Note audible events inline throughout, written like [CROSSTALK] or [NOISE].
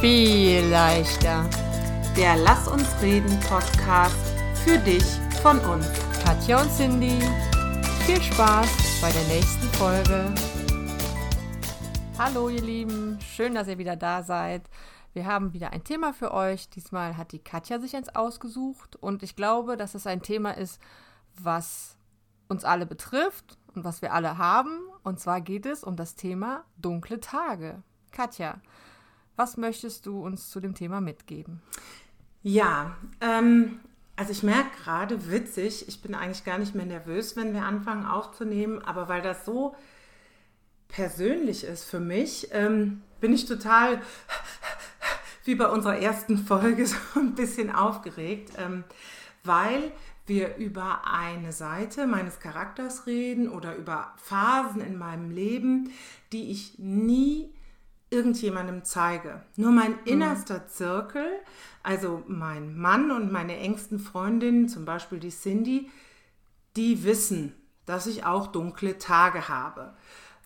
viel leichter. Der Lass uns reden Podcast für dich von uns. Katja und Cindy, viel Spaß bei der nächsten Folge. Hallo ihr Lieben, schön, dass ihr wieder da seid. Wir haben wieder ein Thema für euch. Diesmal hat die Katja sich eins ausgesucht und ich glaube, dass es ein Thema ist, was uns alle betrifft und was wir alle haben. Und zwar geht es um das Thema dunkle Tage. Katja, was möchtest du uns zu dem Thema mitgeben? Ja, ähm, also ich merke gerade, witzig, ich bin eigentlich gar nicht mehr nervös, wenn wir anfangen aufzunehmen, aber weil das so persönlich ist für mich, ähm, bin ich total [LAUGHS] wie bei unserer ersten Folge [LAUGHS] so ein bisschen aufgeregt, ähm, weil wir über eine Seite meines Charakters reden oder über Phasen in meinem Leben, die ich nie irgendjemandem zeige. Nur mein mhm. innerster Zirkel, also mein Mann und meine engsten Freundinnen, zum Beispiel die Cindy, die wissen, dass ich auch dunkle Tage habe.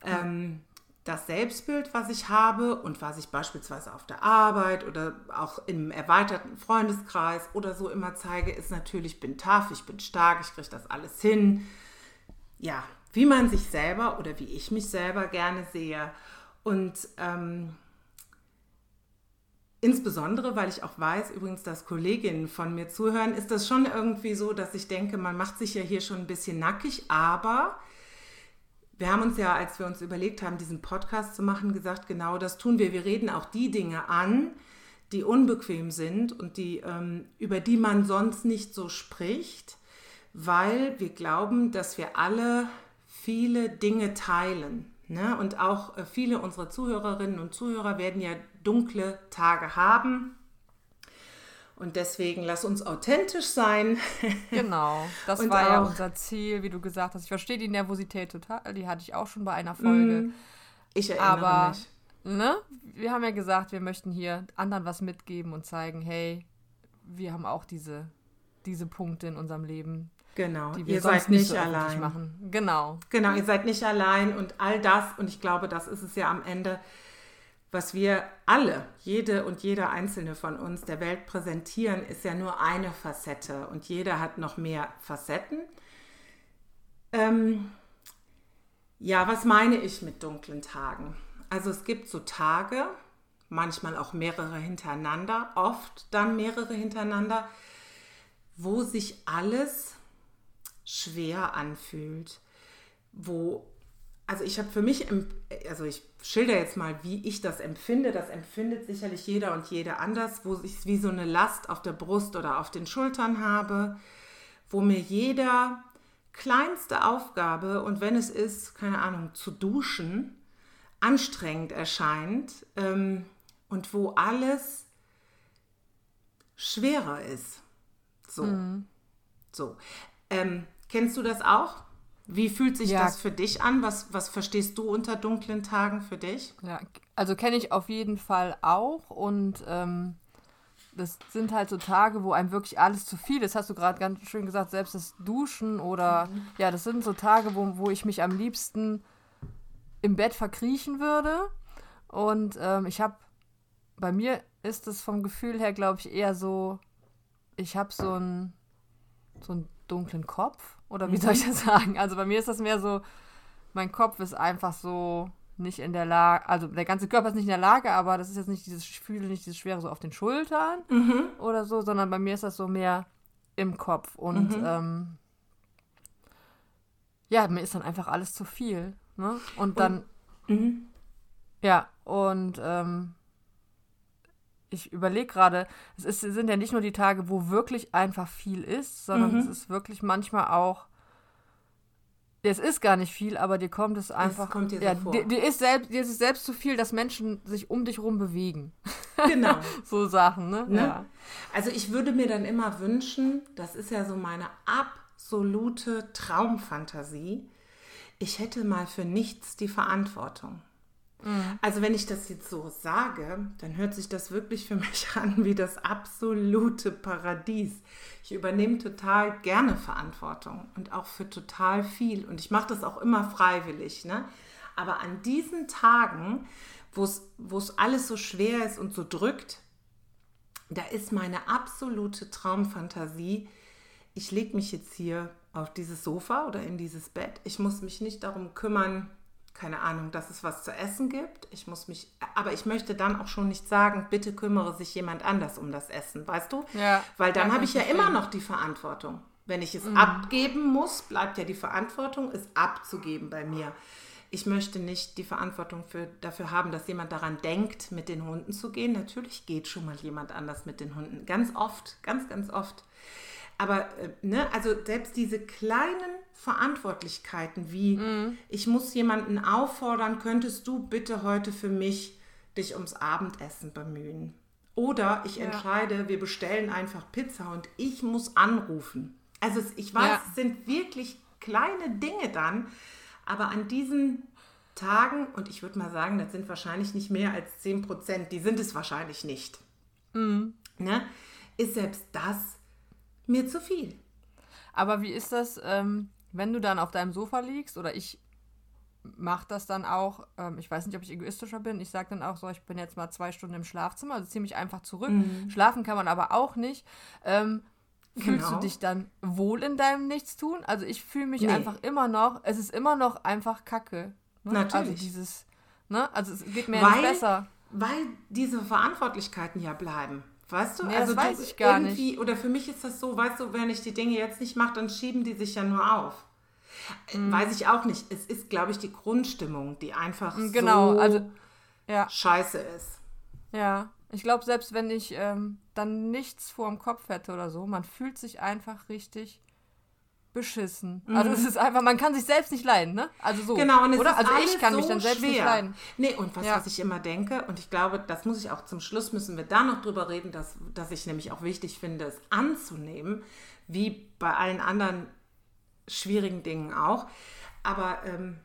Ähm, das Selbstbild, was ich habe und was ich beispielsweise auf der Arbeit oder auch im erweiterten Freundeskreis oder so immer zeige, ist natürlich, ich bin tough, ich bin stark, ich kriege das alles hin. Ja, wie man sich selber oder wie ich mich selber gerne sehe. Und ähm, insbesondere, weil ich auch weiß, übrigens, dass Kolleginnen von mir zuhören, ist das schon irgendwie so, dass ich denke, man macht sich ja hier schon ein bisschen nackig, aber wir haben uns ja, als wir uns überlegt haben, diesen Podcast zu machen, gesagt, genau das tun wir. Wir reden auch die Dinge an, die unbequem sind und die, ähm, über die man sonst nicht so spricht, weil wir glauben, dass wir alle viele Dinge teilen. Ne? Und auch äh, viele unserer Zuhörerinnen und Zuhörer werden ja dunkle Tage haben. Und deswegen lass uns authentisch sein. [LAUGHS] Genau, das und war ja unser Ziel, wie du gesagt hast. Ich verstehe die Nervosität total, die hatte ich auch schon bei einer Folge. Mm, ich erinnere Aber, mich. Ne, wir haben ja gesagt, wir möchten hier anderen was mitgeben und zeigen, hey, wir haben auch diese, diese Punkte in unserem Leben, Genau, die wir ihr seid nicht, nicht so allein. Machen. Genau. Genau, ihr seid nicht allein und all das, und ich glaube, das ist es ja am Ende, was wir alle, jede und jeder einzelne von uns der Welt präsentieren, ist ja nur eine Facette und jeder hat noch mehr Facetten. Ähm, ja, was meine ich mit dunklen Tagen? Also es gibt so Tage, manchmal auch mehrere hintereinander, oft dann mehrere hintereinander, wo sich alles schwer anfühlt, wo, also ich habe für mich, also ich schilder jetzt mal, wie ich das empfinde, das empfindet sicherlich jeder und jede anders, wo ich wie so eine Last auf der Brust oder auf den Schultern habe, wo mir jeder kleinste Aufgabe und wenn es ist, keine Ahnung, zu duschen, anstrengend erscheint ähm, und wo alles schwerer ist. So. Mhm. So. Ähm, kennst du das auch? Wie fühlt sich ja. das für dich an? Was, was verstehst du unter dunklen Tagen für dich? Ja, also kenne ich auf jeden Fall auch und ähm, das sind halt so Tage, wo einem wirklich alles zu viel ist. Hast du gerade ganz schön gesagt, selbst das Duschen oder mhm. ja, das sind so Tage, wo, wo ich mich am liebsten im Bett verkriechen würde. Und ähm, ich habe, bei mir ist es vom Gefühl her, glaube ich, eher so, ich habe so ein, so ein dunklen Kopf. Oder wie soll ich mhm. das [LAUGHS] sagen? Also bei mir ist das mehr so, mein Kopf ist einfach so nicht in der Lage, also der ganze Körper ist nicht in der Lage, aber das ist jetzt nicht dieses, ich fühle nicht dieses Schwere so auf den Schultern mhm. oder so, sondern bei mir ist das so mehr im Kopf. Und mhm. ähm, ja, mir ist dann einfach alles zu viel. Ne? Und dann, und, mhm. ja, und ähm, ich überlege gerade, es ist, sind ja nicht nur die Tage, wo wirklich einfach viel ist, sondern mhm. es ist wirklich manchmal auch, es ist gar nicht viel, aber dir kommt es einfach. Es kommt dir so ja, vor. Dir, dir, ist selbst, dir ist selbst zu viel, dass Menschen sich um dich rum bewegen. Genau. [LAUGHS] so Sachen, ne? ne? Ja. Also ich würde mir dann immer wünschen, das ist ja so meine absolute Traumfantasie, ich hätte mal für nichts die Verantwortung. Mhm. Also wenn ich das jetzt so sage, dann hört sich das wirklich für [LAUGHS] mich an wie das absolute Paradies. Ich übernehme total gerne Verantwortung und auch für total viel. Und ich mache das auch immer freiwillig. Ne? Aber an diesen Tagen, wo es alles so schwer ist und so drückt, da ist meine absolute Traumfantasie, ich lege mich jetzt hier auf dieses Sofa oder in dieses Bett. Ich muss mich nicht darum kümmern, keine Ahnung, dass es was zu essen gibt. Ich muss mich, aber ich möchte dann auch schon nicht sagen, bitte kümmere sich jemand anders um das Essen, weißt du? Ja. Weil dann habe ich ja immer noch die Verantwortung. Wenn ich es mhm. abgeben muss, bleibt ja die Verantwortung, es abzugeben bei mir. Ich möchte nicht die Verantwortung für, dafür haben, dass jemand daran denkt, mit den Hunden zu gehen. Natürlich geht schon mal jemand anders mit den Hunden. Ganz oft, ganz, ganz oft. Aber, äh, ne, also selbst diese kleinen Verantwortlichkeiten wie, mhm. ich muss jemanden auffordern, könntest du bitte heute für mich dich ums Abendessen bemühen? Oder ich ja. entscheide, wir bestellen einfach Pizza und ich muss anrufen. Also ich weiß, ja. es sind wirklich kleine Dinge dann, aber an diesen Tagen, und ich würde mal sagen, das sind wahrscheinlich nicht mehr als 10 Prozent, die sind es wahrscheinlich nicht, mhm. ne, ist selbst das mir zu viel. Aber wie ist das, ähm, wenn du dann auf deinem Sofa liegst oder ich mache das dann auch, ähm, ich weiß nicht, ob ich egoistischer bin, ich sage dann auch so, ich bin jetzt mal zwei Stunden im Schlafzimmer, also ziehe mich einfach zurück. Mhm. Schlafen kann man aber auch nicht. Ähm, Fühlst genau. du dich dann wohl in deinem Nichtstun? Also ich fühle mich nee. einfach immer noch, es ist immer noch einfach Kacke. Ne? Natürlich. Also dieses, ne? Also es geht mir weil, nicht besser. Weil diese Verantwortlichkeiten ja bleiben. Weißt du? Nee, also das weiß ich gar nicht. Oder für mich ist das so, weißt du, wenn ich die Dinge jetzt nicht mache, dann schieben die sich ja nur auf. Mhm. Weiß ich auch nicht. Es ist, glaube ich, die Grundstimmung, die einfach genau, so also, ja. scheiße ist. Ja, ich glaube, selbst wenn ich ähm, dann nichts vor dem Kopf hätte oder so, man fühlt sich einfach richtig beschissen. Mhm. Also es ist einfach, man kann sich selbst nicht leiden, ne? Also so. Genau, und es oder? Ist also ich kann so mich dann selbst schwer. nicht leiden. Nee, und was, ja. was ich immer denke, und ich glaube, das muss ich auch zum Schluss, müssen wir da noch drüber reden, dass, dass ich nämlich auch wichtig finde, es anzunehmen, wie bei allen anderen schwierigen Dingen auch. Aber ähm,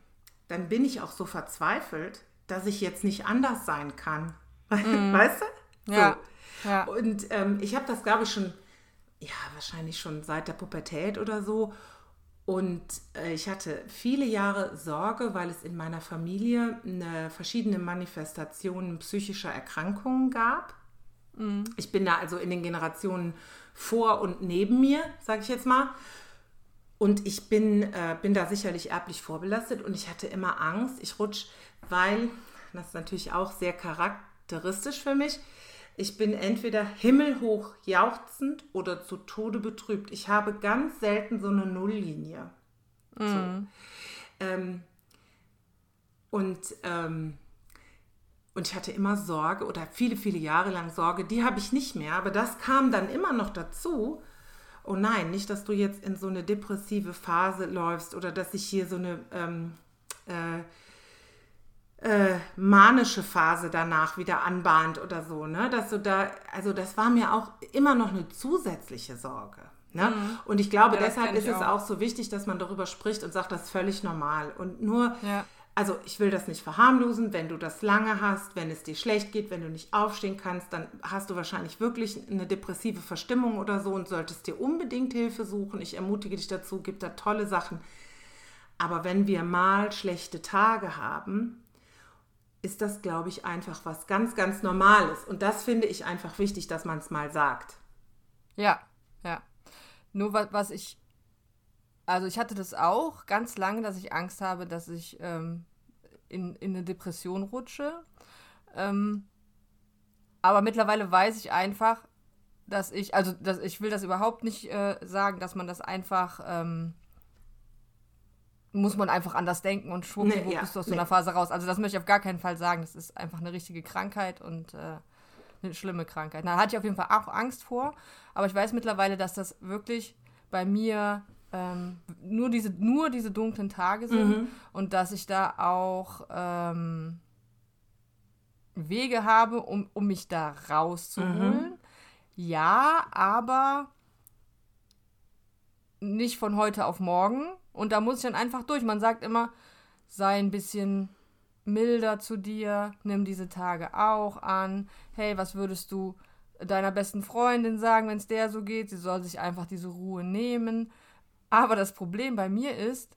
dann bin ich auch so verzweifelt, dass ich jetzt nicht anders sein kann. [LAUGHS] Mhm. Weißt du? So. Ja. ja. Und ähm, ich habe das, glaube ich, schon ja, wahrscheinlich schon seit der Pubertät oder so. Und äh, ich hatte viele Jahre Sorge, weil es in meiner Familie eine, verschiedene Manifestationen psychischer Erkrankungen gab. Mhm. Ich bin da also in den Generationen vor und neben mir, sage ich jetzt mal. Und ich bin, äh, bin da sicherlich erblich vorbelastet und ich hatte immer Angst, ich rutsche, weil, das ist natürlich auch sehr charakteristisch für mich, ich bin entweder himmelhoch jauchzend oder zu Tode betrübt. Ich habe ganz selten so eine Nulllinie. Mhm. So. Ähm, und, ähm, und ich hatte immer Sorge oder viele, viele Jahre lang Sorge, die habe ich nicht mehr, aber das kam dann immer noch dazu. Oh nein, nicht, dass du jetzt in so eine depressive Phase läufst oder dass ich hier so eine ähm, äh, äh, manische Phase danach wieder anbahnt oder so, ne? Dass du da, also das war mir auch immer noch eine zusätzliche Sorge. Ne? Mhm. Und ich glaube, ja, deshalb ist es auch. auch so wichtig, dass man darüber spricht und sagt, das ist völlig normal. Und nur, ja. also ich will das nicht verharmlosen, wenn du das lange hast, wenn es dir schlecht geht, wenn du nicht aufstehen kannst, dann hast du wahrscheinlich wirklich eine depressive Verstimmung oder so und solltest dir unbedingt Hilfe suchen. Ich ermutige dich dazu, gibt da tolle Sachen. Aber wenn wir mal schlechte Tage haben, ist das, glaube ich, einfach was ganz, ganz Normales. Und das finde ich einfach wichtig, dass man es mal sagt. Ja, ja. Nur was, was ich, also ich hatte das auch ganz lange, dass ich Angst habe, dass ich ähm, in, in eine Depression rutsche. Ähm, aber mittlerweile weiß ich einfach, dass ich, also dass ich will das überhaupt nicht äh, sagen, dass man das einfach ähm, muss man einfach anders denken und schwuppdiwupp nee, ja, bist du aus nee. so einer Phase raus. Also das möchte ich auf gar keinen Fall sagen. Das ist einfach eine richtige Krankheit und äh, eine schlimme Krankheit. Da hatte ich auf jeden Fall auch Angst vor, aber ich weiß mittlerweile, dass das wirklich bei mir ähm, nur, diese, nur diese dunklen Tage sind mhm. und dass ich da auch ähm, Wege habe, um, um mich da rauszuholen. Mhm. Ja, aber nicht von heute auf morgen. Und da muss ich dann einfach durch. Man sagt immer, sei ein bisschen milder zu dir, nimm diese Tage auch an. Hey, was würdest du deiner besten Freundin sagen, wenn es der so geht? Sie soll sich einfach diese Ruhe nehmen. Aber das Problem bei mir ist,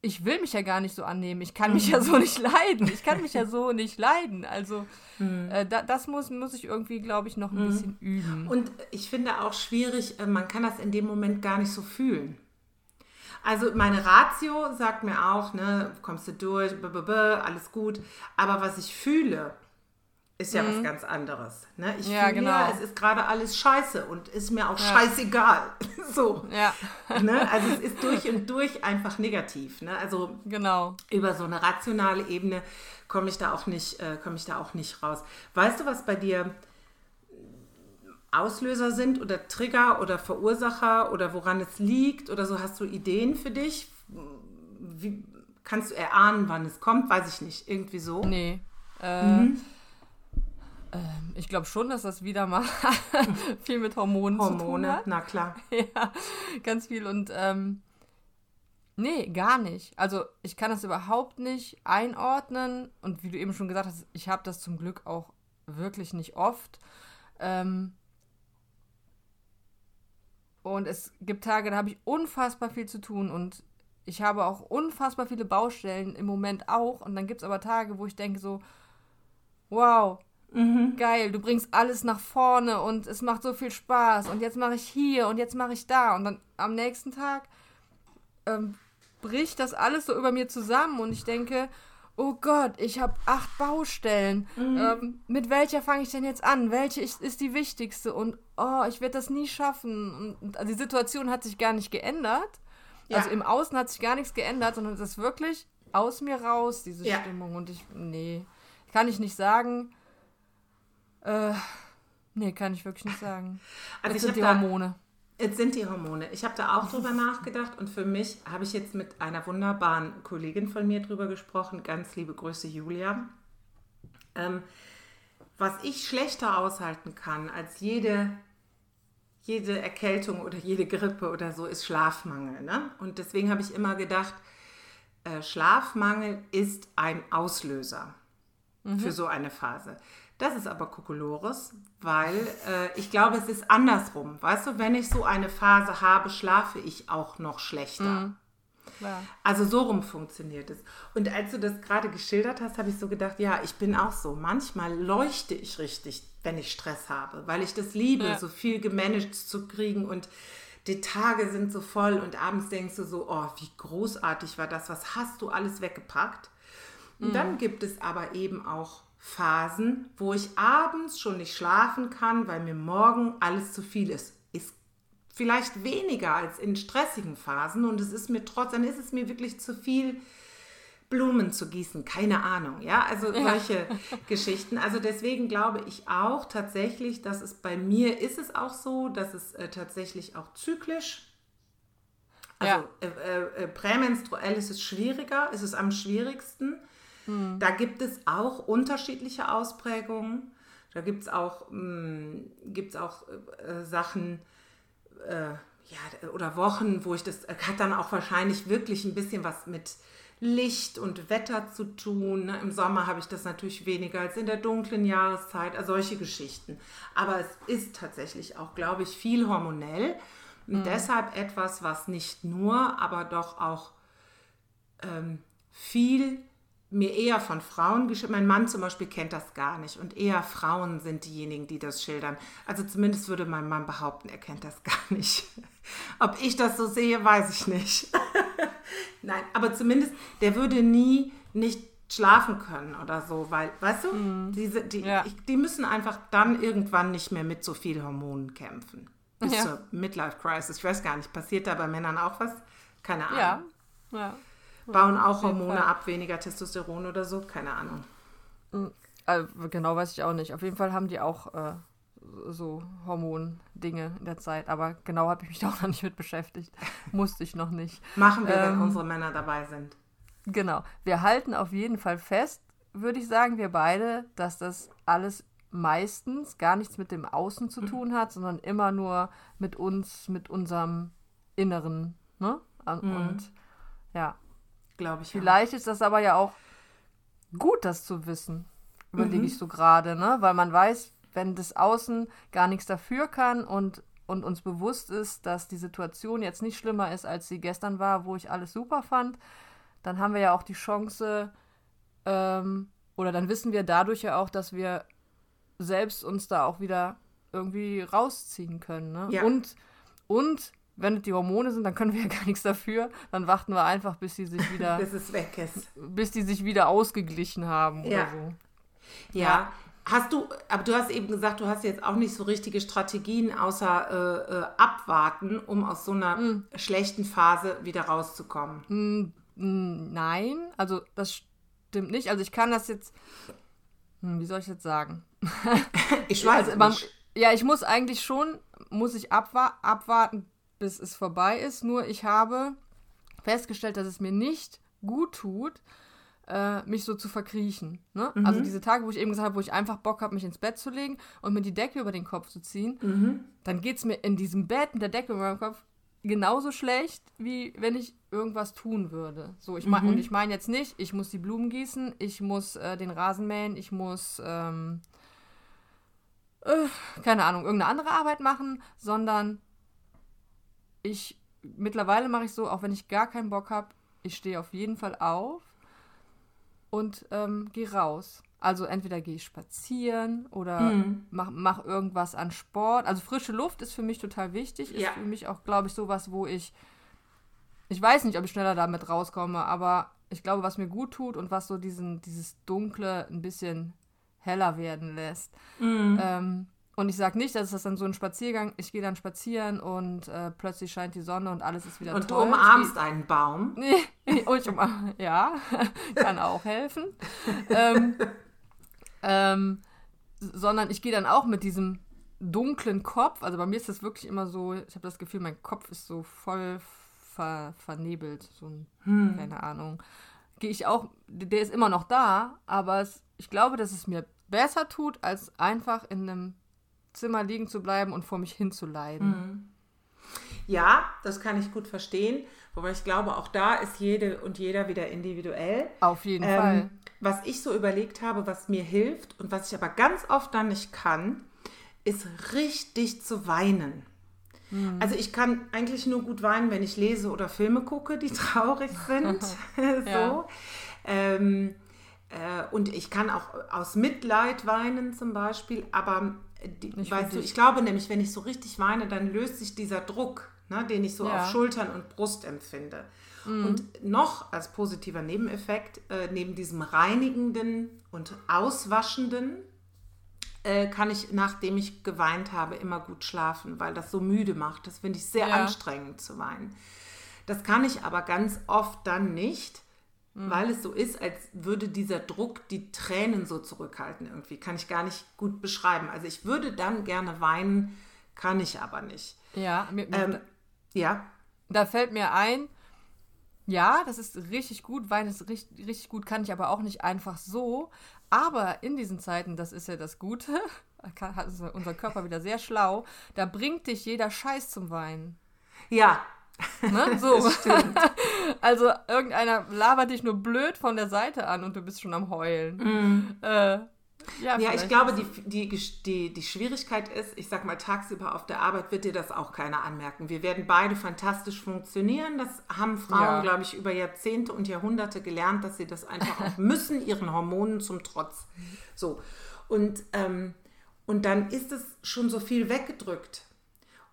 ich will mich ja gar nicht so annehmen. Ich kann mich ja so nicht leiden. Ich kann mich ja so nicht leiden. Also mhm. äh, da, das muss, muss ich irgendwie, glaube ich, noch ein mhm. bisschen üben. Und ich finde auch schwierig, äh, man kann das in dem Moment gar nicht so fühlen. Also meine Ratio sagt mir auch, ne, kommst du durch, b -b -b, alles gut. Aber was ich fühle, ist ja mhm. was ganz anderes. Ne? Ich ja, fühle, genau. es ist gerade alles scheiße und ist mir auch ja. scheißegal. [LAUGHS] so. Ja. ne? Also es ist durch und durch einfach negativ. Ne? Also genau. über so eine rationale Ebene komme ich da auch nicht, äh, komme ich da auch nicht raus. Weißt du, was bei dir Auslöser sind oder Trigger oder Verursacher oder woran es liegt oder so? Hast du Ideen für dich? Wie, kannst du erahnen, wann es kommt? Weiß ich nicht. Irgendwie so? Nee. Äh, mhm. Ähm, ich glaube schon, dass das wieder mal [LAUGHS] viel mit Hormonen Hormone, zu tun hat. na klar. [LAUGHS] ja, ganz viel. Und ähm, nee, gar nicht. Also ich kann das überhaupt nicht einordnen. Und wie du eben schon gesagt hast, ich habe das zum Glück auch wirklich nicht oft. Ähm, und es gibt Tage, da habe ich unfassbar viel zu tun und ich habe auch unfassbar viele Baustellen im Moment auch. Und dann gibt es aber Tage, wo ich denke so, wow, Mhm. Geil, du bringst alles nach vorne und es macht so viel Spaß und jetzt mache ich hier und jetzt mache ich da und dann am nächsten Tag ähm, bricht das alles so über mir zusammen und ich denke, oh Gott, ich habe acht Baustellen. Mhm. Ähm, mit welcher fange ich denn jetzt an? Welche ist, ist die wichtigste? Und oh, ich werde das nie schaffen. Und, also die Situation hat sich gar nicht geändert. Ja. Also im Außen hat sich gar nichts geändert, sondern es ist wirklich aus mir raus, diese ja. Stimmung. Und ich, nee, kann ich nicht sagen. Äh, nee, kann ich wirklich nicht sagen. Also jetzt sind die Hormone. Jetzt sind die Hormone. Ich habe da auch drüber nachgedacht und für mich habe ich jetzt mit einer wunderbaren Kollegin von mir drüber gesprochen. Ganz liebe Grüße, Julia. Ähm, was ich schlechter aushalten kann als jede, jede Erkältung oder jede Grippe oder so, ist Schlafmangel. Ne? Und deswegen habe ich immer gedacht, äh, Schlafmangel ist ein Auslöser mhm. für so eine Phase. Das ist aber Kokolores, weil äh, ich glaube, es ist andersrum. Weißt du, wenn ich so eine Phase habe, schlafe ich auch noch schlechter. Mhm. Also so rum funktioniert es. Und als du das gerade geschildert hast, habe ich so gedacht, ja, ich bin auch so. Manchmal leuchte ich richtig, wenn ich Stress habe, weil ich das liebe, ja. so viel gemanagt zu kriegen und die Tage sind so voll und abends denkst du so, oh, wie großartig war das, was hast du alles weggepackt? Und mhm. dann gibt es aber eben auch Phasen, wo ich abends schon nicht schlafen kann, weil mir morgen alles zu viel ist. Ist vielleicht weniger als in stressigen Phasen und es ist mir trotzdem, ist es mir wirklich zu viel, Blumen zu gießen, keine Ahnung, ja, also solche ja. [LAUGHS] Geschichten. Also deswegen glaube ich auch tatsächlich, dass es bei mir ist es auch so, dass es äh, tatsächlich auch zyklisch, also ja. äh, äh, äh prämenstruell ist es schwieriger, ist es am schwierigsten. Hm. Da gibt es auch unterschiedliche Ausprägungen. Da gibt es auch, mh, gibt's auch äh, Sachen äh, ja, oder Wochen, wo ich das hat dann auch wahrscheinlich wirklich ein bisschen was mit Licht und Wetter zu tun. Ne? Im Sommer habe ich das natürlich weniger als in der dunklen Jahreszeit, also solche Geschichten. Aber es ist tatsächlich auch, glaube ich, viel hormonell. Und mhm. deshalb etwas, was nicht nur, aber doch auch ähm, viel mir eher von Frauen geschildert. Mein Mann zum Beispiel kennt das gar nicht und eher Frauen sind diejenigen, die das schildern. Also zumindest würde mein Mann behaupten, er kennt das [LAUGHS] gar nicht. Ob ich das so sehe, weiß ich nicht. [LAUGHS] Nein, aber zumindest, der würde nie nicht schlafen können oder so, weil, weißt du, mm. diese, die, ja. ich, die müssen einfach dann irgendwann nicht mehr mit so viel Hormonen kämpfen. Bis ja. zur Midlife Crisis. Ich weiß gar nicht, passiert da bei Männern auch was? Keine Ahnung. Ja, ja bauen auch Hormone ab, weniger Testosteron oder so, keine Ahnung. Also, genau weiß ich auch nicht. Auf jeden Fall haben die auch äh, so Hormondinge in der Zeit, aber genau habe ich mich [LAUGHS] auch noch nicht mit beschäftigt. Musste ich noch nicht. Machen wir, ähm, wenn unsere Männer dabei sind. Genau. Wir halten auf jeden Fall fest, würde ich sagen, wir beide, dass das alles meistens gar nichts mit dem Außen zu mhm. tun hat, sondern immer nur mit uns, mit unserem Inneren. Ne? Und mhm. ja, Glaube ich. Vielleicht auch. ist das aber ja auch gut, das zu wissen. Überlege mhm. ich so gerade, ne? Weil man weiß, wenn das Außen gar nichts dafür kann und, und uns bewusst ist, dass die Situation jetzt nicht schlimmer ist, als sie gestern war, wo ich alles super fand, dann haben wir ja auch die Chance, ähm, oder dann wissen wir dadurch ja auch, dass wir selbst uns da auch wieder irgendwie rausziehen können. Ne? Ja. Und, und wenn es die Hormone sind, dann können wir ja gar nichts dafür. Dann warten wir einfach, bis sie sich wieder, [LAUGHS] Bis es weg ist. bis die sich wieder ausgeglichen haben Ja. oder so. Ja. Ja. Hast du, aber du hast eben gesagt, du hast jetzt auch nicht so richtige Strategien außer äh, äh, abwarten, um aus so einer Hm. schlechten Phase wieder rauszukommen. Mm, mm, Nein, also das stimmt nicht. Also ich kann das jetzt, hm, wie soll ich jetzt sagen? [LAUGHS] Ich weiß also man, nicht. ja, ich muss eigentlich schon, muss ich abwa abwarten, bis es vorbei ist. Nur ich habe festgestellt, dass es mir nicht gut tut, äh, mich so zu verkriechen. Ne? Mhm. Also diese Tage, wo ich eben gesagt habe, wo ich einfach Bock habe, mich ins Bett zu legen und mir die Decke über den Kopf zu ziehen, Mhm. dann geht es mir in diesem Bett mit der Decke über meinem Kopf genauso schlecht, wie wenn ich irgendwas tun würde. So, ich mein, Mhm. Und ich meine jetzt nicht, ich muss die Blumen gießen, ich muss äh, den Rasen mähen, ich muss, ähm, äh, keine Ahnung, irgendeine andere Arbeit machen, sondern ich, mittlerweile mache ich so, auch wenn ich gar keinen Bock habe, ich stehe auf jeden Fall auf und ähm, gehe raus. Also entweder gehe ich spazieren oder Mhm. mach, mach irgendwas an Sport. Also frische Luft ist für mich total wichtig. Ist Ja. für mich auch, glaube ich, sowas, wo ich. Ich weiß nicht, ob ich schneller damit rauskomme, aber ich glaube, was mir gut tut und was so diesen, dieses Dunkle ein bisschen heller werden lässt. Mhm. Ähm, und ich sage nicht, dass das dann so ein Spaziergang, ich gehe dann spazieren und äh, plötzlich scheint die Sonne und alles ist wieder Und du toll. Ich umarmst einen Baum. [LAUGHS] Nee, und ich umarm, [LAUGHS] ja, [LAUGHS] kann auch helfen. ähm, ähm, sondern ich gehe dann auch mit diesem dunklen Kopf, also bei mir ist das wirklich immer so, ich habe das Gefühl, mein Kopf ist so voll ver, vernebelt, so ein, Hm. keine Ahnung. Gehe ich auch, der ist immer noch da, aber es, ich glaube, dass es mir besser tut, als einfach in einem Zimmer liegen zu bleiben und vor mich hinzuleiden. Hm. Ja, das kann ich gut verstehen. Wobei ich glaube, auch da ist jede und jeder wieder individuell. Auf jeden Fall. Ähm, was ich so überlegt habe, was mir hilft und was ich aber ganz oft dann nicht kann, ist richtig zu weinen. Hm. Also ich kann eigentlich nur gut weinen, wenn ich lese oder Filme gucke, die [LAUGHS] traurig sind. [LAUGHS] [LAUGHS] so. Ja. Ähm, äh, und ich kann auch aus Mitleid weinen zum Beispiel, aber die, Nicht weißt du, ich glaube nämlich, wenn ich so richtig weine, dann löst sich dieser Druck, ne, den ich so Ja. auf Schultern und Brust empfinde. Und noch als positiver Nebeneffekt, äh, neben diesem reinigenden und auswaschenden, äh, kann ich, nachdem ich geweint habe, immer gut schlafen, weil das so müde macht. Das finde ich sehr Ja. anstrengend zu weinen. Das kann ich aber ganz oft dann nicht, weil es so ist, als würde dieser Druck die Tränen so zurückhalten irgendwie. Kann ich gar nicht gut beschreiben. Also ich würde dann gerne weinen, kann ich aber nicht. Ja, mir, Ähm, ja, Da fällt mir ein, ja, das ist richtig gut, Wein ist richtig, richtig gut, kann ich aber auch nicht einfach so. Aber in diesen Zeiten, das ist ja das Gute, [LAUGHS] kann- hat ist unser Körper wieder sehr schlau, da bringt dich jeder Scheiß zum Weinen. ja, Ne? [LAUGHS] So. [LAUGHS] also irgendeiner labert dich nur blöd von der Seite an und du bist schon am Heulen. Äh, ja, Ja, ich glaube, die, die, die, die Schwierigkeit ist, ich sag mal, tagsüber auf der Arbeit wird dir das auch keiner anmerken. Wir werden beide fantastisch funktionieren. Das haben Frauen, Ja. glaube ich, über Jahrzehnte und Jahrhunderte gelernt, dass sie das einfach auch [LAUGHS] müssen, ihren Hormonen zum Trotz. So. Und, ähm, und dann ist es schon so viel weggedrückt.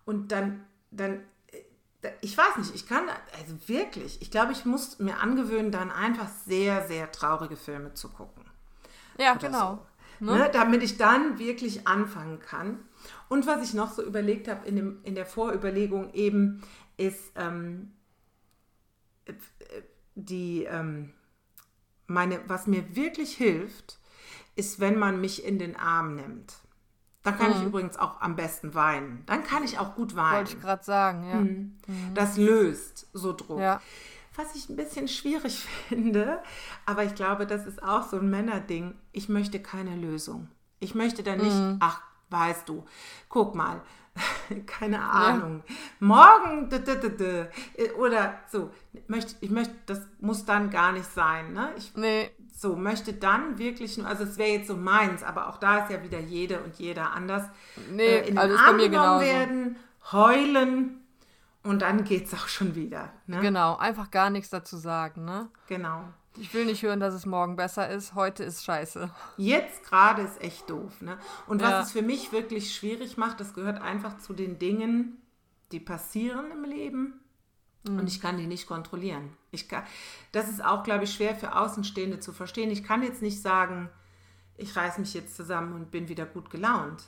Und dann, dann, da- ich weiß nicht, ich kann, also wirklich, ich glaube, ich muss mir angewöhnen, dann einfach sehr, sehr traurige Filme zu gucken Ja, oder genau. so. Ne? damit ich dann wirklich anfangen kann. Und was ich noch so überlegt habe in, dem, in der Vorüberlegung eben, ist ähm, äh, die, ähm, meine, was mir wirklich hilft, ist, wenn man mich in den Arm nimmt. Dann kann ich übrigens auch am besten weinen. Dann kann ich auch gut weinen. Mhm. Wollte ich gerade sagen, ja. Mhm. Das löst so Druck. Ja. Was ich ein bisschen schwierig [LAUGHS] finde, aber ich glaube, das ist auch so ein Männerding. Ich möchte keine Lösung. Ich möchte da nicht, Mhm. ach, weißt du, guck mal, [LAUGHS] keine Ahnung, morgen, d -d -d -d, oder so. Möchte, ich möchte, das muss dann gar nicht sein. Ne? Ich Nee, so möchte dann wirklich nur, also es wäre jetzt so meins, aber auch da ist ja wieder jede und jeder anders. Nee, äh, in den also bei Arm genommen werden, heulen Und dann geht's auch schon wieder. Ne? Genau, einfach gar nichts dazu sagen, ne? Genau. Ich will nicht hören, dass es morgen besser ist. Heute ist scheiße. Jetzt gerade ist echt doof. Ne? Und was Ja. es für mich wirklich schwierig macht, das gehört einfach zu den Dingen, die passieren im Leben. Und ich kann die nicht kontrollieren. Ich kann, das ist auch, glaube ich, schwer für Außenstehende zu verstehen. Ich kann jetzt nicht sagen, ich reiß mich jetzt zusammen und bin wieder gut gelaunt.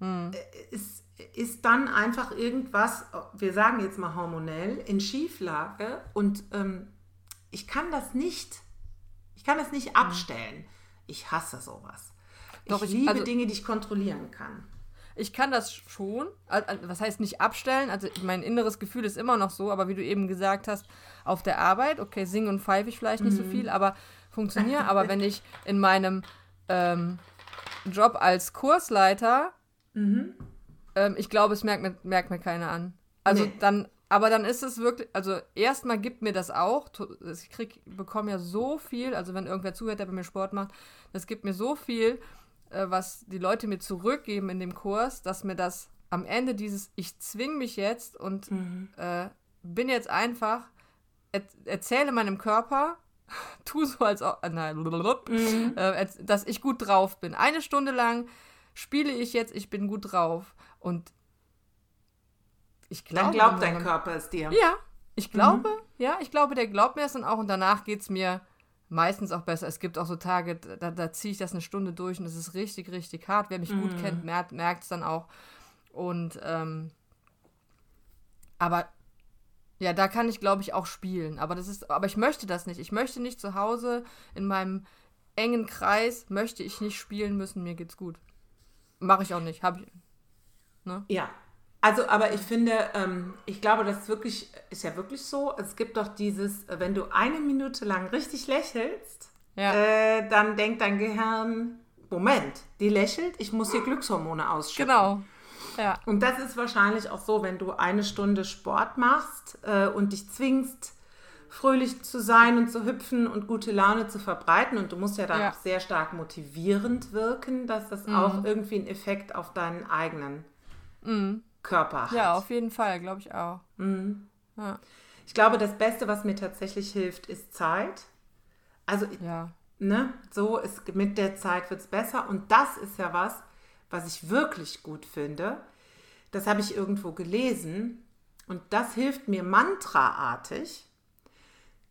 Äh, Es ist dann einfach irgendwas, wir sagen jetzt mal hormonell, in Schieflage und ähm, ich kann das nicht, ich kann das nicht abstellen. Ich hasse sowas. Doch, ich ich- liebe also- Dinge, die ich kontrollieren kann. Ich kann das schon, was heißt nicht abstellen, also mein inneres Gefühl ist immer noch so, aber wie du eben gesagt hast, auf der Arbeit, okay, singe und pfeife ich vielleicht nicht so viel, aber funktioniert, aber wenn ich in meinem ähm, Job als Kursleiter, ähm, ich glaube, es merkt mir, merkt mir keiner an. Also Nee. dann, aber dann ist es wirklich, also erstmal gibt mir das auch, ich krieg, bekomme ja so viel, also wenn irgendwer zuhört, der bei mir Sport macht, das gibt mir so viel, äh, was die Leute mir zurückgeben in dem Kurs, dass mir das am Ende dieses, ich zwing mich jetzt und äh, bin jetzt einfach, er, erzähle meinem Körper, [LAUGHS] tu so als ob, äh, nein, äh, erz- dass ich gut drauf bin. Eine Stunde lang spiele ich jetzt, ich bin gut drauf. Und ich glaube. Dann glaubt dein Körper es dir. Ja, ich glaube, ja, ich glaube, der glaubt mir das dann auch und danach geht es mir meistens auch besser. Es gibt auch so Tage, da, da ziehe ich das eine Stunde durch und es ist richtig, richtig hart. Wer mich gut kennt, merkt es dann auch. Und ähm, aber ja, da kann ich, glaube ich, auch spielen. Aber das ist, aber ich möchte das nicht. Ich möchte nicht zu Hause in meinem engen Kreis, möchte ich nicht spielen müssen, mir geht's gut. Mache ich auch nicht. Hab ich. Ja. Also, aber ich finde, ähm, ich glaube, das ist wirklich, ist ja wirklich so. Es gibt doch dieses, wenn du eine Minute lang richtig lächelst, Ja. äh, dann denkt dein Gehirn, Moment, die lächelt, ich muss hier Glückshormone ausschütten. Genau. Ja. Und das ist wahrscheinlich auch so, wenn du eine Stunde Sport machst äh, und dich zwingst, fröhlich zu sein und zu hüpfen und gute Laune zu verbreiten. Und du musst ja dann Ja. auch sehr stark motivierend wirken, dass das Mhm. auch irgendwie einen Effekt auf deinen eigenen Körper hat. Mhm. Ja, auf jeden Fall, glaube ich auch. Ja. Ich glaube, das Beste, was mir tatsächlich hilft, ist Zeit. Also, Ja. ne, so ist mit der Zeit wird es besser. Und das ist ja was, was ich wirklich gut finde. Das habe ich irgendwo gelesen. Und das hilft mir mantraartig.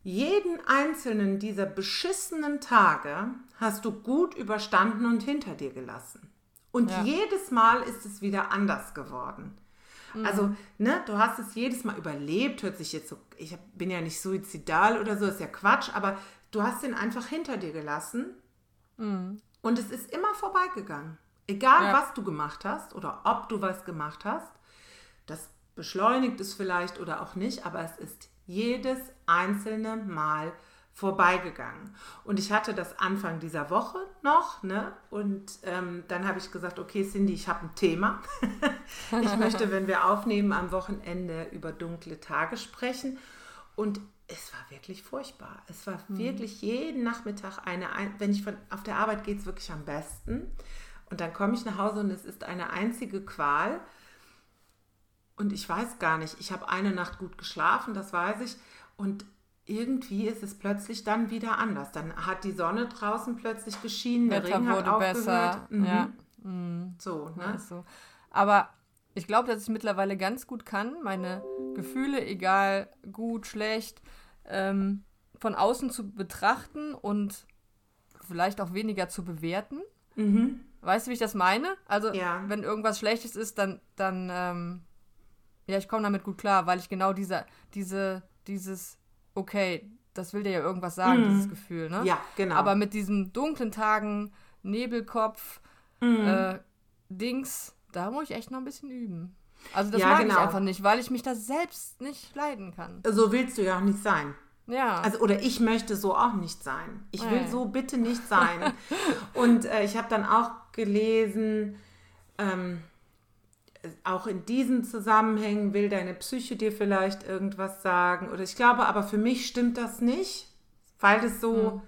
Jeden einzelnen dieser beschissenen Tage hast du gut überstanden und hinter dir gelassen. Und Ja. jedes Mal ist es wieder anders geworden. Also, ne, du hast es jedes Mal überlebt, hört sich jetzt so, ich bin ja nicht suizidal oder so, ist ja Quatsch, aber du hast ihn einfach hinter dir gelassen und es ist immer vorbeigegangen. Egal, Ja. was du gemacht hast oder ob du was gemacht hast, das beschleunigt es vielleicht oder auch nicht, aber es ist jedes einzelne Mal vorbeigegangen. Und ich hatte das Anfang dieser Woche noch, ne? Und ähm, dann habe ich gesagt, okay, Cindy, ich habe ein Thema. [LAUGHS] ich möchte, wenn wir aufnehmen, am Wochenende über dunkle Tage sprechen. Und es war wirklich furchtbar. Es war wirklich jeden Nachmittag eine, ein- wenn ich von auf der Arbeit geht es wirklich am besten. Und dann komme ich nach Hause und es ist eine einzige Qual. Und ich weiß gar nicht, ich habe eine Nacht gut geschlafen, das weiß ich. Und irgendwie ist es plötzlich dann wieder anders. Dann hat die Sonne draußen plötzlich geschienen, der Wetter Regen hat wurde aufgehört. besser. Mhm. Ja. So, Ja, ne? ist so. Aber ich glaube, dass ich mittlerweile ganz gut kann, meine Gefühle, egal gut, schlecht, ähm, von außen zu betrachten und vielleicht auch weniger zu bewerten. Weißt du, wie ich das meine? Also, Ja. wenn irgendwas Schlechtes ist, dann, dann ähm, ja, ich komme damit gut klar, weil ich genau diese, diese, dieses, okay, das will dir ja irgendwas sagen, dieses Gefühl, ne? Ja, genau. Aber mit diesen dunklen Tagen, Nebelkopf, Mhm. äh, Dings, da muss ich echt noch ein bisschen üben. Also das Ja, mag ich genau. einfach nicht, weil ich mich da selbst nicht leiden kann. so willst du ja auch nicht sein. Ja. Also, oder ich möchte so auch nicht sein. Ich will so bitte nicht sein. [LAUGHS] Und äh, ich habe dann auch gelesen, ähm, auch in diesen Zusammenhängen will deine Psyche dir vielleicht irgendwas sagen. Oder ich glaube, aber für mich stimmt das nicht, weil das so,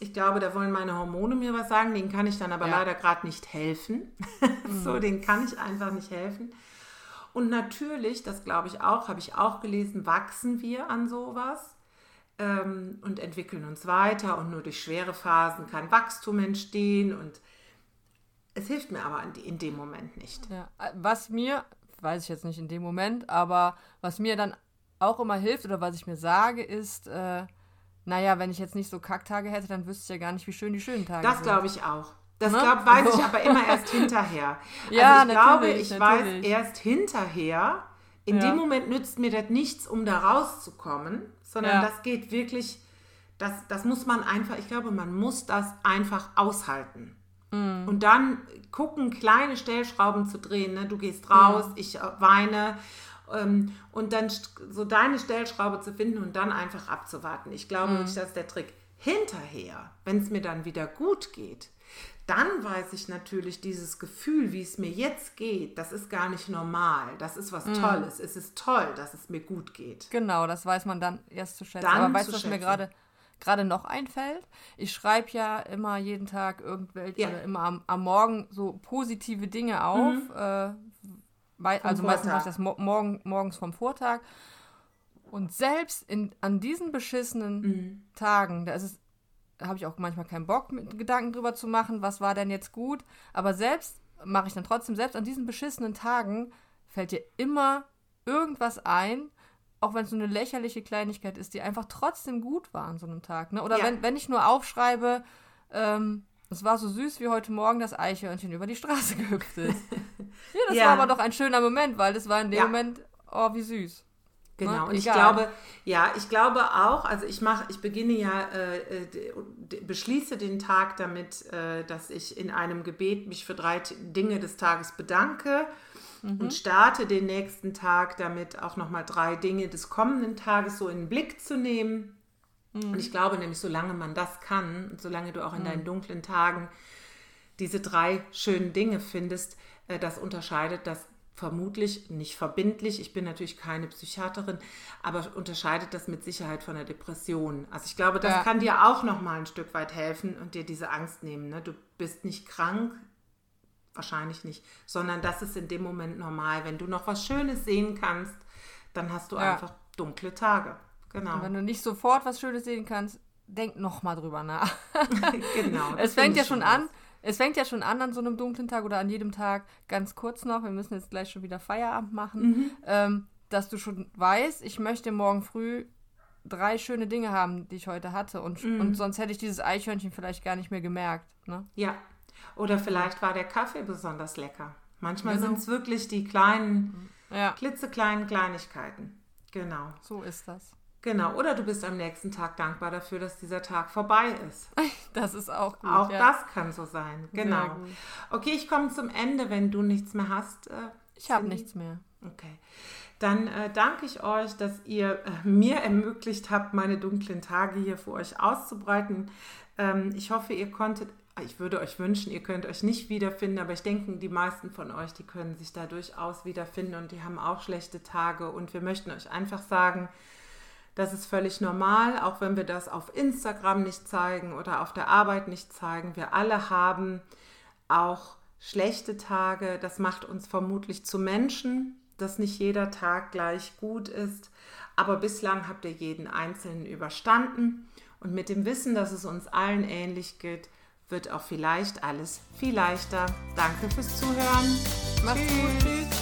ich glaube, da wollen meine Hormone mir was sagen, denen kann ich dann aber Ja. leider gerade nicht helfen. [LAUGHS] so, denen kann ich einfach nicht helfen. Und natürlich, das glaube ich auch, habe ich auch gelesen, wachsen wir an sowas ähm, und entwickeln uns weiter und nur durch schwere Phasen kann Wachstum entstehen und es hilft mir aber in dem Moment nicht. Ja, was mir, weiß ich jetzt nicht in dem Moment, aber was mir dann auch immer hilft oder was ich mir sage, ist, äh, naja, wenn ich jetzt nicht so Kacktage hätte, dann wüsste ich ja gar nicht, wie schön die schönen Tage das sind. Das glaube ich auch. Das ne? glaub, weiß ich aber immer erst hinterher. [LAUGHS] ja, also ich glaube, ich natürlich. weiß erst hinterher, in ja. dem Moment nützt mir das nichts, um da rauszukommen, sondern ja. das geht wirklich, das, das muss man einfach, ich glaube, man muss das einfach aushalten. Mhm. Und dann gucken, kleine Stellschrauben zu drehen. Ne? Du gehst raus, mhm. ich äh, weine. Ähm, und dann so deine Stellschraube zu finden und dann einfach abzuwarten. Ich glaube mhm. wirklich, das ist der Trick. Hinterher, wenn es mir dann wieder gut geht, dann weiß ich natürlich dieses Gefühl, wie es mir jetzt geht, das ist gar nicht normal. Das ist was mhm. Tolles. Es ist toll, dass es mir gut geht. Genau, das weiß man dann erst zu schätzen. Dann Aber weißt du, was schätzen. mir gerade gerade noch einfällt. Ich schreibe ja immer jeden Tag irgendwelche, ja. immer am, am, Morgen so positive Dinge auf. Mhm. Äh, also meistens mache ich das mo morgen, morgens vom Vortag. Und selbst in, an diesen beschissenen mhm. Tagen, da ist es habe ich auch manchmal keinen Bock, mit Gedanken drüber zu machen, was war denn jetzt gut. Aber selbst mache ich dann trotzdem, selbst an diesen beschissenen Tagen fällt dir immer irgendwas ein, auch wenn es so eine lächerliche Kleinigkeit ist, die einfach trotzdem gut war an so einem Tag. Ne? Oder ja. wenn, wenn ich nur aufschreibe, ähm, es war so süß wie heute Morgen das Eichhörnchen über die Straße gehüpft ist. [LAUGHS] ja, das ja. war aber doch ein schöner Moment, weil das war in dem ja. Moment, oh, wie süß. Genau, ne? und ich glaube, ja, ich glaube auch, also ich mache, ich beginne ja, äh, äh beschließe den Tag damit, äh, dass ich in einem Gebet mich für drei Dinge des Tages bedanke mhm. und starte den nächsten Tag damit auch nochmal drei Dinge des kommenden Tages so in den Blick zu nehmen. Mhm. Und ich glaube nämlich, solange man das kann, solange du auch in mhm. deinen dunklen Tagen diese drei schönen Dinge findest, äh, das unterscheidet das vermutlich nicht verbindlich. Ich bin natürlich keine Psychiaterin, aber unterscheidet das mit Sicherheit von der Depression. Also ich glaube, das ja. kann dir auch noch mal ein Stück weit helfen und dir diese Angst nehmen. Ne? Du bist nicht krank, wahrscheinlich nicht, sondern das ist in dem Moment normal. Wenn du noch was Schönes sehen kannst, dann hast du ja. einfach dunkle Tage. Genau. Und wenn du nicht sofort was Schönes sehen kannst, denk noch mal drüber nach. [LAUGHS] genau. [LAUGHS] Es fängt ja schon an. Es fängt ja schon an an so einem dunklen Tag oder an jedem Tag ganz kurz noch. Wir müssen jetzt gleich schon wieder Feierabend machen, mhm. ähm, dass du schon weißt, ich möchte morgen früh drei schöne Dinge haben, die ich heute hatte und, mhm. und sonst hätte ich dieses Eichhörnchen vielleicht gar nicht mehr gemerkt. Ne? Ja, oder vielleicht war der Kaffee besonders lecker. Manchmal genau. sind es wirklich die kleinen, ja. klitzekleinen Kleinigkeiten. Genau. So ist das. Genau, oder du bist am nächsten Tag dankbar dafür, dass dieser Tag vorbei ist. Das ist auch gut. Auch ja. das kann so sein, genau. Okay, ich komme zum Ende, wenn du nichts mehr hast. Äh, ich habe nichts mehr. Okay. Dann äh, danke ich euch, dass ihr äh, mir ermöglicht habt, meine dunklen Tage hier für euch auszubreiten. Ähm, ich hoffe, ihr konntet ich würde euch wünschen, ihr könnt euch nicht wiederfinden, aber ich denke, die meisten von euch, die können sich da durchaus wiederfinden und die haben auch schlechte Tage. Und wir möchten euch einfach sagen, das ist völlig normal, auch wenn wir das auf Instagram nicht zeigen oder auf der Arbeit nicht zeigen. Wir alle haben auch schlechte Tage. Das macht uns vermutlich zu Menschen, dass nicht jeder Tag gleich gut ist. Aber bislang habt ihr jeden einzelnen überstanden. Und mit dem Wissen, dass es uns allen ähnlich geht, wird auch vielleicht alles viel leichter. Danke fürs Zuhören. Macht's gut. Tschüss.